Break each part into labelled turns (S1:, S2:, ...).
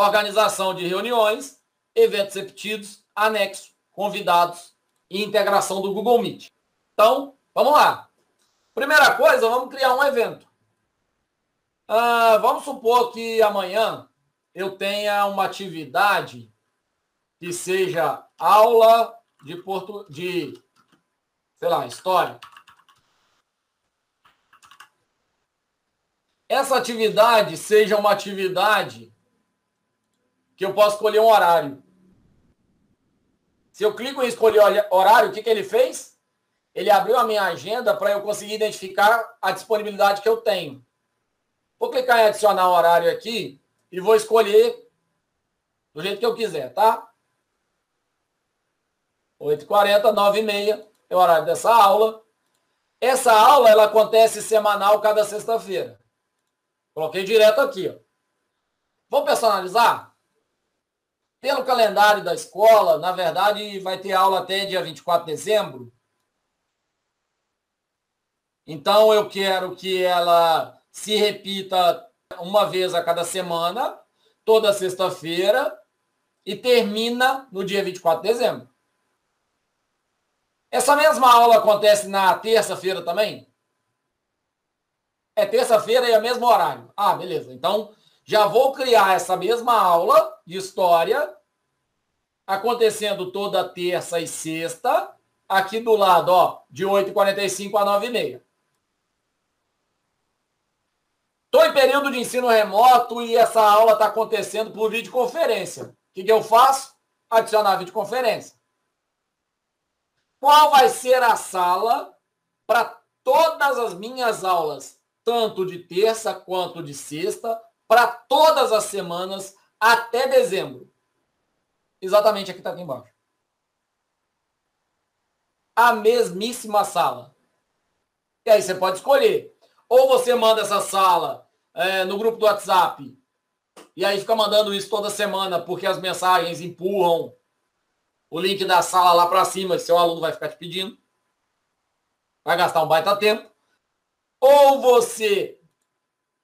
S1: organização de reuniões, eventos repetidos, anexo, convidados e integração do Google Meet. Então, vamos lá. Primeira coisa, vamos criar um evento. Ah, vamos supor que amanhã eu tenha uma atividade que seja aula de porto de sei lá, história. Essa atividade seja uma atividade que eu posso escolher um horário. Se eu clico em escolher horário, o que, que ele fez? Ele abriu a minha agenda para eu conseguir identificar a disponibilidade que eu tenho. Vou clicar em adicionar horário aqui e vou escolher do jeito que eu quiser, tá? 8h40, 9h30 é o horário dessa aula. Essa aula ela acontece semanal cada sexta-feira. Coloquei direto aqui. Ó. Vou personalizar? Pelo calendário da escola, na verdade, vai ter aula até dia 24 de dezembro. Então, eu quero que ela se repita uma vez a cada semana, toda sexta-feira, e termina no dia 24 de dezembro. Essa mesma aula acontece na terça-feira também? É terça-feira e é o mesmo horário. Ah, beleza. Então, já vou criar essa mesma aula de história acontecendo toda terça e sexta, aqui do lado, ó, de 8h45 a 9h30. Estou em período de ensino remoto e essa aula está acontecendo por videoconferência. O que, que eu faço? Adicionar videoconferência. Qual vai ser a sala para todas as minhas aulas, tanto de terça quanto de sexta, para todas as semanas até dezembro? Exatamente aqui está aqui embaixo. A mesmíssima sala. E aí você pode escolher ou você manda essa sala é, no grupo do WhatsApp e aí fica mandando isso toda semana porque as mensagens empurram o link da sala lá para cima, seu aluno vai ficar te pedindo. Vai gastar um baita tempo. Ou você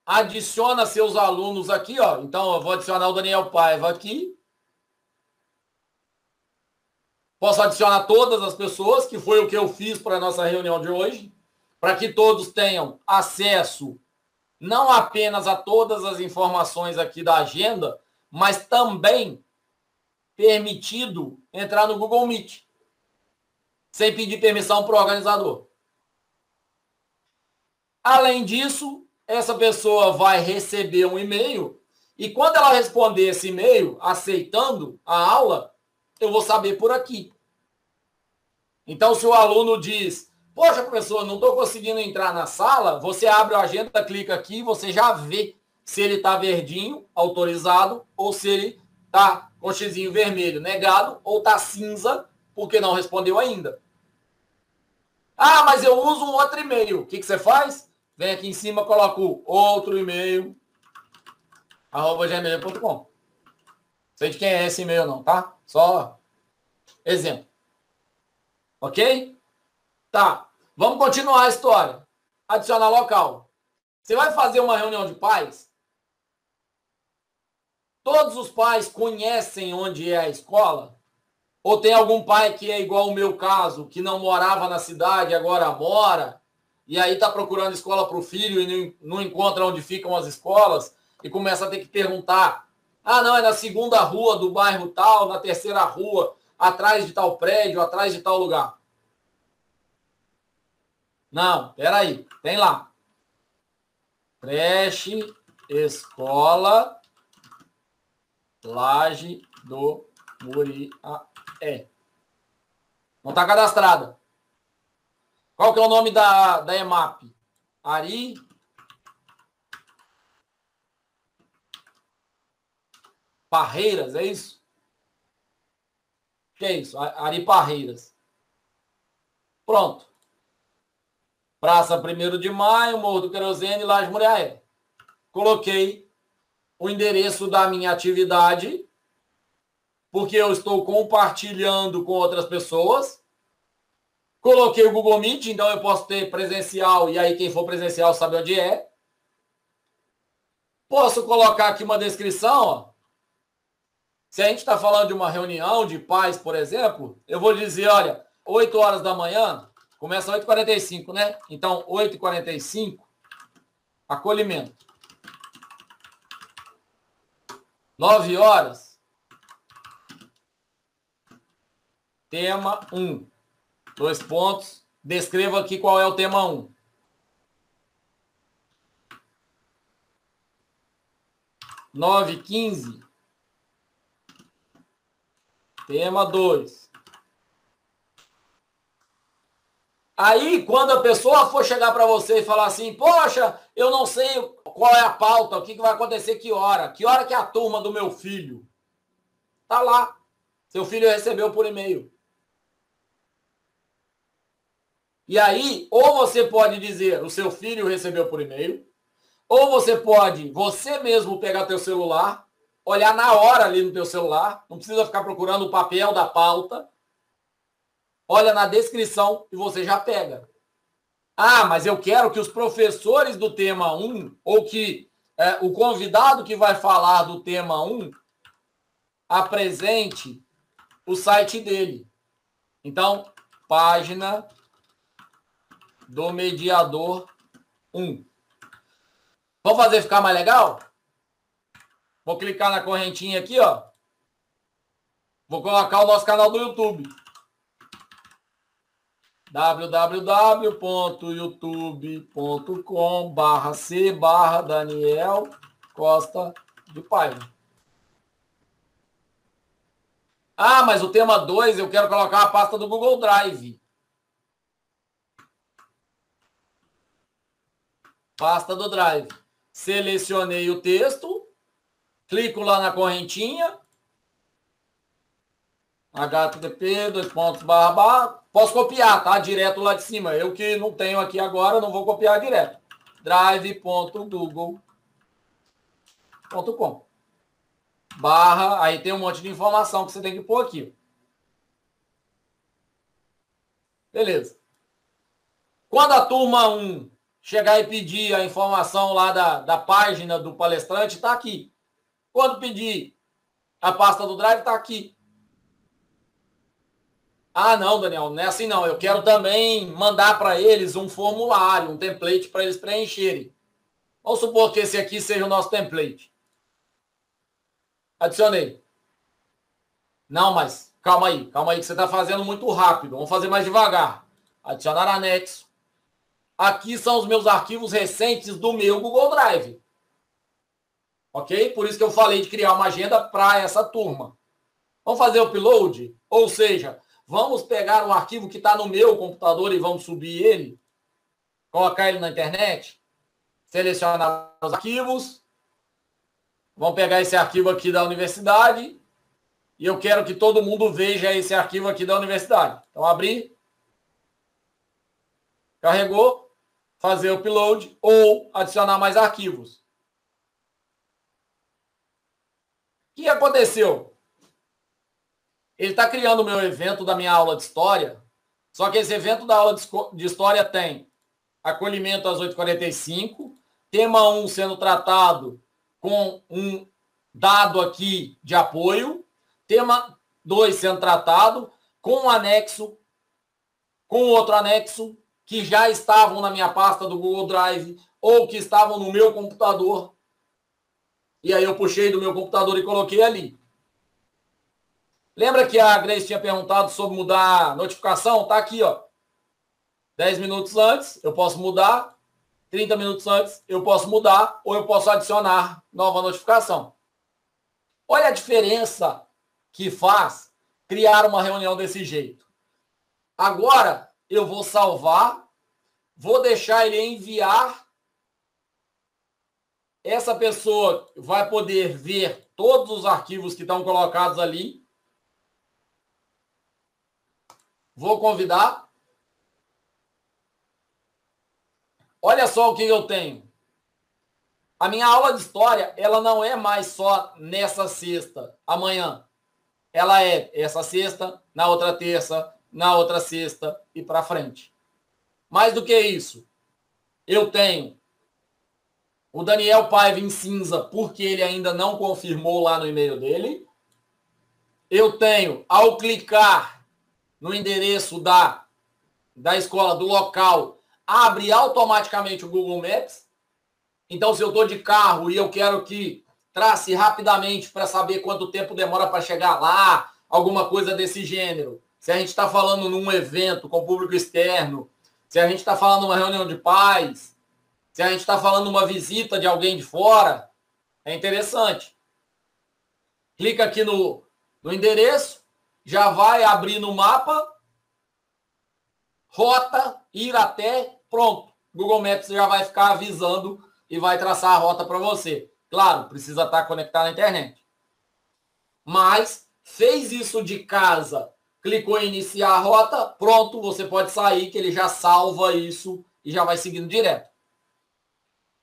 S1: adiciona seus alunos aqui, ó. Então, eu vou adicionar o Daniel Paiva aqui. Posso adicionar todas as pessoas, que foi o que eu fiz para a nossa reunião de hoje para que todos tenham acesso não apenas a todas as informações aqui da agenda, mas também permitido entrar no Google Meet, sem pedir permissão para o organizador. Além disso, essa pessoa vai receber um e-mail e quando ela responder esse e-mail aceitando a aula, eu vou saber por aqui. Então, se o aluno diz, Poxa, professor, não estou conseguindo entrar na sala. Você abre a agenda, clica aqui, você já vê se ele está verdinho, autorizado, ou se ele está com xizinho vermelho, negado, ou está cinza, porque não respondeu ainda. Ah, mas eu uso um outro e-mail. O que, que você faz? Vem aqui em cima, coloca o outro e-mail, arroba gmail.com. Sei de quem é esse e-mail não, tá? Só exemplo. Ok? Tá. Vamos continuar a história. Adicionar local. Você vai fazer uma reunião de pais? Todos os pais conhecem onde é a escola? Ou tem algum pai que é igual o meu caso, que não morava na cidade, agora mora, e aí está procurando escola para o filho e não encontra onde ficam as escolas, e começa a ter que perguntar: ah, não, é na segunda rua do bairro tal, na terceira rua, atrás de tal prédio, atrás de tal lugar. Não, peraí. Tem lá. Creche, escola, laje do Muriaé. Não está cadastrada. Qual que é o nome da, da EMAP? Ari Parreiras, é isso? Que é isso? Ari Parreiras. Pronto. Praça 1 de Maio, Morro do Querosene, Laje Muriaé. Coloquei o endereço da minha atividade, porque eu estou compartilhando com outras pessoas. Coloquei o Google Meet, então eu posso ter presencial, e aí quem for presencial sabe onde é. Posso colocar aqui uma descrição, ó. Se a gente está falando de uma reunião de pais, por exemplo, eu vou dizer, olha, 8 horas da manhã, começa 8h45, né? Então, 8h45, acolhimento. 9 horas, tema 1. Dois pontos. Descreva aqui qual é o tema 1. Nove, quinze. Tema 2. Aí, quando a pessoa for chegar para você e falar assim, poxa, eu não sei qual é a pauta, o que, que vai acontecer, que hora, que hora que é a turma do meu filho? Tá lá. Seu filho recebeu por e-mail. E aí, ou você pode dizer, o seu filho recebeu por e-mail, ou você pode, você mesmo pegar teu celular, olhar na hora ali no teu celular, não precisa ficar procurando o papel da pauta, olha na descrição e você já pega. Ah, mas eu quero que os professores do tema 1, ou que é, o convidado que vai falar do tema 1, apresente o site dele. Então, página do mediador 1. Vamos fazer ficar mais legal? Vou clicar na correntinha aqui, ó. Vou colocar o nosso canal do YouTube. www.youtube.com barra C barra Daniel Costa de Paiva. Ah, mas o tema 2 eu quero colocar a pasta do Google Drive. Pasta do Drive. Selecionei o texto, clico lá na correntinha, http, dois pontos, barra, barra, posso copiar, tá? Direto lá de cima. Eu que não tenho aqui agora, não vou copiar direto. drive.google.com barra, aí tem um monte de informação que você tem que pôr aqui. Beleza. Quando a turma 1 chegar e pedir a informação lá da, da página do palestrante, está aqui. Quando pedir a pasta do Drive, está aqui. Ah, não, Daniel, não é assim não. Eu quero também mandar para eles um formulário, um template para eles preencherem. Vamos supor que esse aqui seja o nosso template. Adicionei. Não, mas calma aí, calma aí, que você está fazendo muito rápido. Vamos fazer mais devagar. Adicionar anexo. Aqui são os meus arquivos recentes do meu Google Drive. Ok? Por isso que eu falei de criar uma agenda para essa turma. Vamos fazer o upload? Ou seja, vamos pegar um arquivo que está no meu computador e vamos subir ele, colocar ele na internet, selecionar os arquivos, vamos pegar esse arquivo aqui da universidade e eu quero que todo mundo veja esse arquivo aqui da universidade. Então, abrir, carregou, fazer upload ou adicionar mais arquivos. O que aconteceu? Ele está criando o meu evento da minha aula de história, só que esse evento da aula de história tem acolhimento às 8h45, tema 1 sendo tratado com um dado aqui de apoio, tema 2 sendo tratado com um anexo, com outro anexo, que já estavam na minha pasta do Google Drive ou que estavam no meu computador. E aí eu puxei do meu computador e coloquei ali. Lembra que a Grace tinha perguntado sobre mudar a notificação? Tá aqui, ó. 10 minutos antes, eu posso mudar. 30 minutos antes, eu posso mudar ou eu posso adicionar nova notificação. Olha a diferença que faz criar uma reunião desse jeito. Agora, eu vou salvar, vou deixar ele enviar. Essa pessoa vai poder ver todos os arquivos que estão colocados ali. Vou convidar. Olha só o que eu tenho. A minha aula de história, ela não é mais só nessa sexta, amanhã. Ela é essa sexta, na outra terça, na outra sexta e para frente. Mais do que isso, eu tenho o Daniel Paiva em cinza, porque ele ainda não confirmou lá no e-mail dele. eu tenho, ao clicar no endereço da, da escola, do local, abre automaticamente o Google Maps. Então, se eu estou de carro e eu quero que trace rapidamente para saber quanto tempo demora para chegar lá, alguma coisa desse gênero. Se a gente está falando num evento com público externo, se a gente está falando numa reunião de pais, se a gente está falando numa visita de alguém de fora, é interessante. Clica aqui no, no endereço, já vai abrir no mapa, rota, ir até, pronto. Google Maps já vai ficar avisando e vai traçar a rota para você. Claro, precisa estar conectado na internet. Mas fez isso de casa, clicou em iniciar a rota, pronto, você pode sair que ele já salva isso e já vai seguindo direto.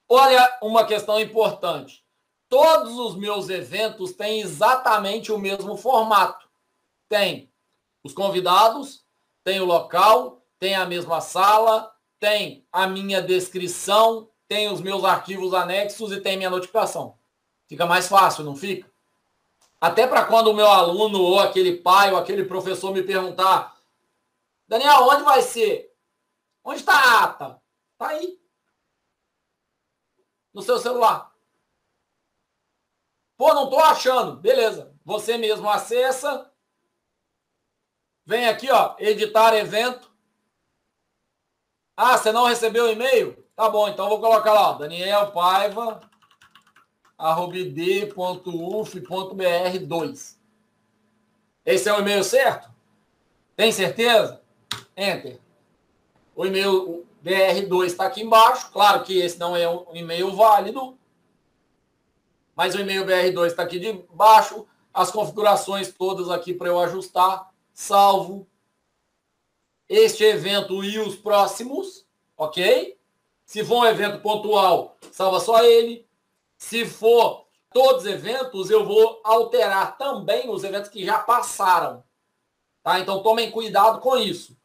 S1: Olha uma questão importante. Todos os meus eventos têm exatamente o mesmo formato. Tem os convidados, tem o local, tem a mesma sala, tem a minha descrição, tem os meus arquivos anexos e tem minha notificação. Fica mais fácil, não fica? Até para quando o meu aluno ou aquele pai ou aquele professor me perguntar, Daniel, onde vai ser? Onde está a ata? Está aí. No seu celular. Pô, não estou achando. Beleza. Você mesmo acessa. Vem aqui, ó, editar evento. Ah, você não recebeu o e-mail? Tá bom, então vou colocar lá, ó, Daniel Paiva, d.uf.br 2. Esse é o e-mail certo? Tem certeza? Enter. O e-mail BR2 está aqui embaixo. Claro que esse não é um e-mail válido. Mas o e-mail BR2 está aqui de baixo. As configurações todas aqui para eu ajustar. Salvo. Este evento e os próximos. Ok? Se for um evento pontual, salva só ele. Se for todos os eventos, eu vou alterar também os eventos que já passaram. Tá? Então tomem cuidado com isso.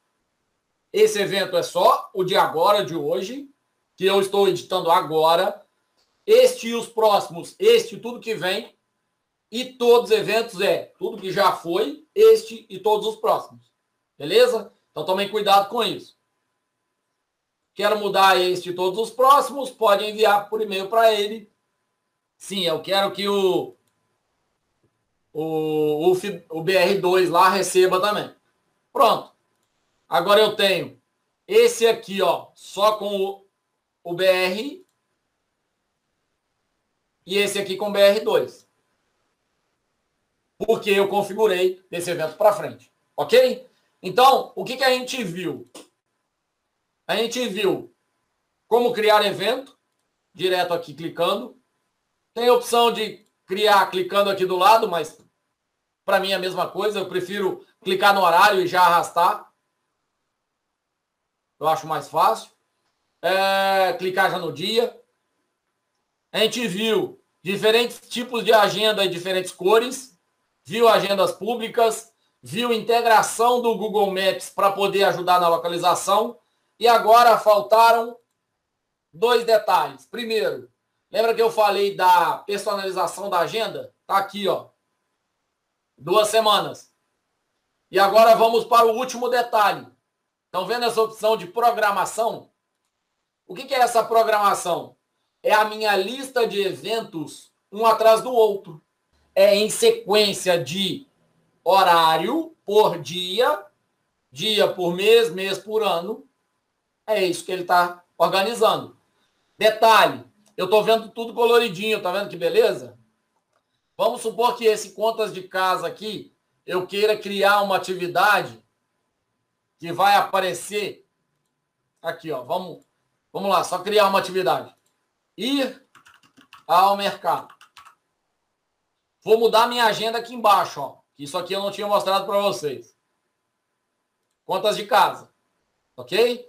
S1: Esse evento é só o de agora, de hoje, que eu estou editando agora. Este e os próximos, este tudo que vem. E todos os eventos é tudo que já foi, este e todos os próximos. Beleza? Então tomem cuidado com isso. Quero mudar este e todos os próximos, pode enviar por e-mail para ele. Sim, eu quero que o, o, o, o BR2 lá receba também. Pronto. Agora eu tenho esse aqui, ó, só com o, o BR e esse aqui com BR2. Porque eu configurei desse evento para frente. Ok? Então, o que, que a gente viu? A gente viu como criar evento, direto aqui clicando. Tem a opção de criar clicando aqui do lado, mas para mim é a mesma coisa. Eu prefiro clicar no horário e já arrastar. Eu acho mais fácil. É, clicar já no dia. A gente viu diferentes tipos de agenda e diferentes cores. Viu agendas públicas. Viu integração do Google Maps para poder ajudar na localização. E agora faltaram dois detalhes. Primeiro, lembra que eu falei da personalização da agenda? Tá aqui, ó. Duas semanas. E agora vamos para o último detalhe. Estão vendo essa opção de programação? O que, é essa programação? É a minha lista de eventos um atrás do outro. É em sequência de horário por dia, dia por mês, mês por ano, é isso que ele está organizando. Detalhe, eu estou vendo tudo coloridinho, tá vendo que beleza? Vamos supor que esse contas de casa aqui, eu queira criar uma atividade que vai aparecer aqui, ó. Vamos, vamos lá, só criar uma atividade. Ir ao mercado. Vou mudar minha agenda aqui embaixo, ó. Isso aqui eu não tinha mostrado para vocês. Contas de casa. Ok?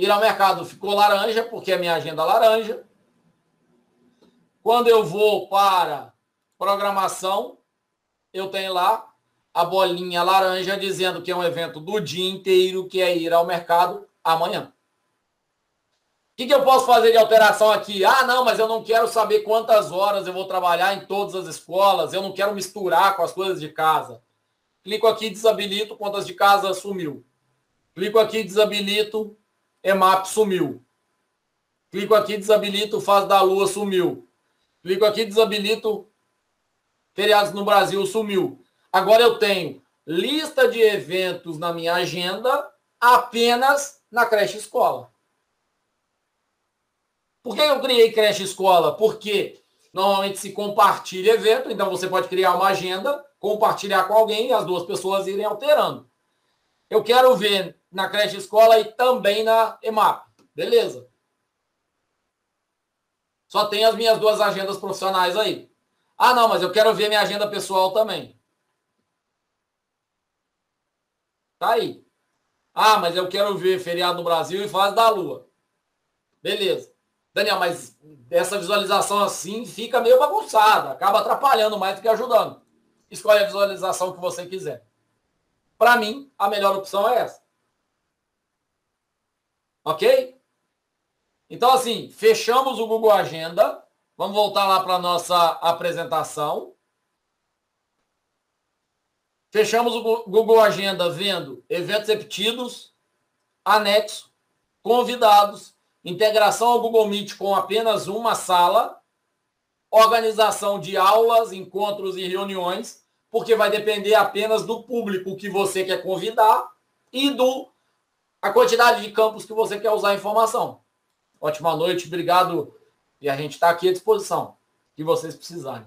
S1: Ir ao mercado ficou laranja, porque é minha agenda laranja. Quando eu vou para programação, eu tenho lá a bolinha laranja dizendo que é um evento do dia inteiro, que é ir ao mercado amanhã. que, que eu posso fazer de alteração aqui? Ah, não, mas eu não quero saber quantas horas eu vou trabalhar em todas as escolas, eu não quero misturar com as coisas de casa. Clico aqui, desabilito, contas de casa sumiu. Clico aqui, desabilito, EMAP sumiu. Clico aqui, desabilito, fase da lua sumiu. Clico aqui, desabilito, feriados no Brasil sumiu. Agora eu tenho lista de eventos na minha agenda apenas na creche escola. Por que eu criei creche escola? Porque normalmente se compartilha evento, então você pode criar uma agenda, compartilhar com alguém e as duas pessoas irem alterando. Eu quero ver na creche escola e também na EMAP. Beleza. Só tem as minhas duas agendas profissionais aí. Ah, não, mas eu quero ver minha agenda pessoal também. Tá aí. Ah, mas eu quero ver feriado no Brasil e fase da Lua. Beleza. Daniel, mas essa visualização assim fica meio bagunçada, acaba atrapalhando mais do que ajudando. Escolhe a visualização que você quiser. Para mim, a melhor opção é essa. Ok? Então, assim, fechamos o Google Agenda. Vamos voltar lá para a nossa apresentação. Fechamos o Google Agenda vendo eventos repetidos, anexo, convidados, integração ao Google Meet com apenas uma sala, organização de aulas, encontros e reuniões, porque vai depender apenas do público que você quer convidar e do a quantidade de campos que você quer usar a informação. Ótima noite, obrigado. E a gente está aqui à disposição, que vocês precisarem.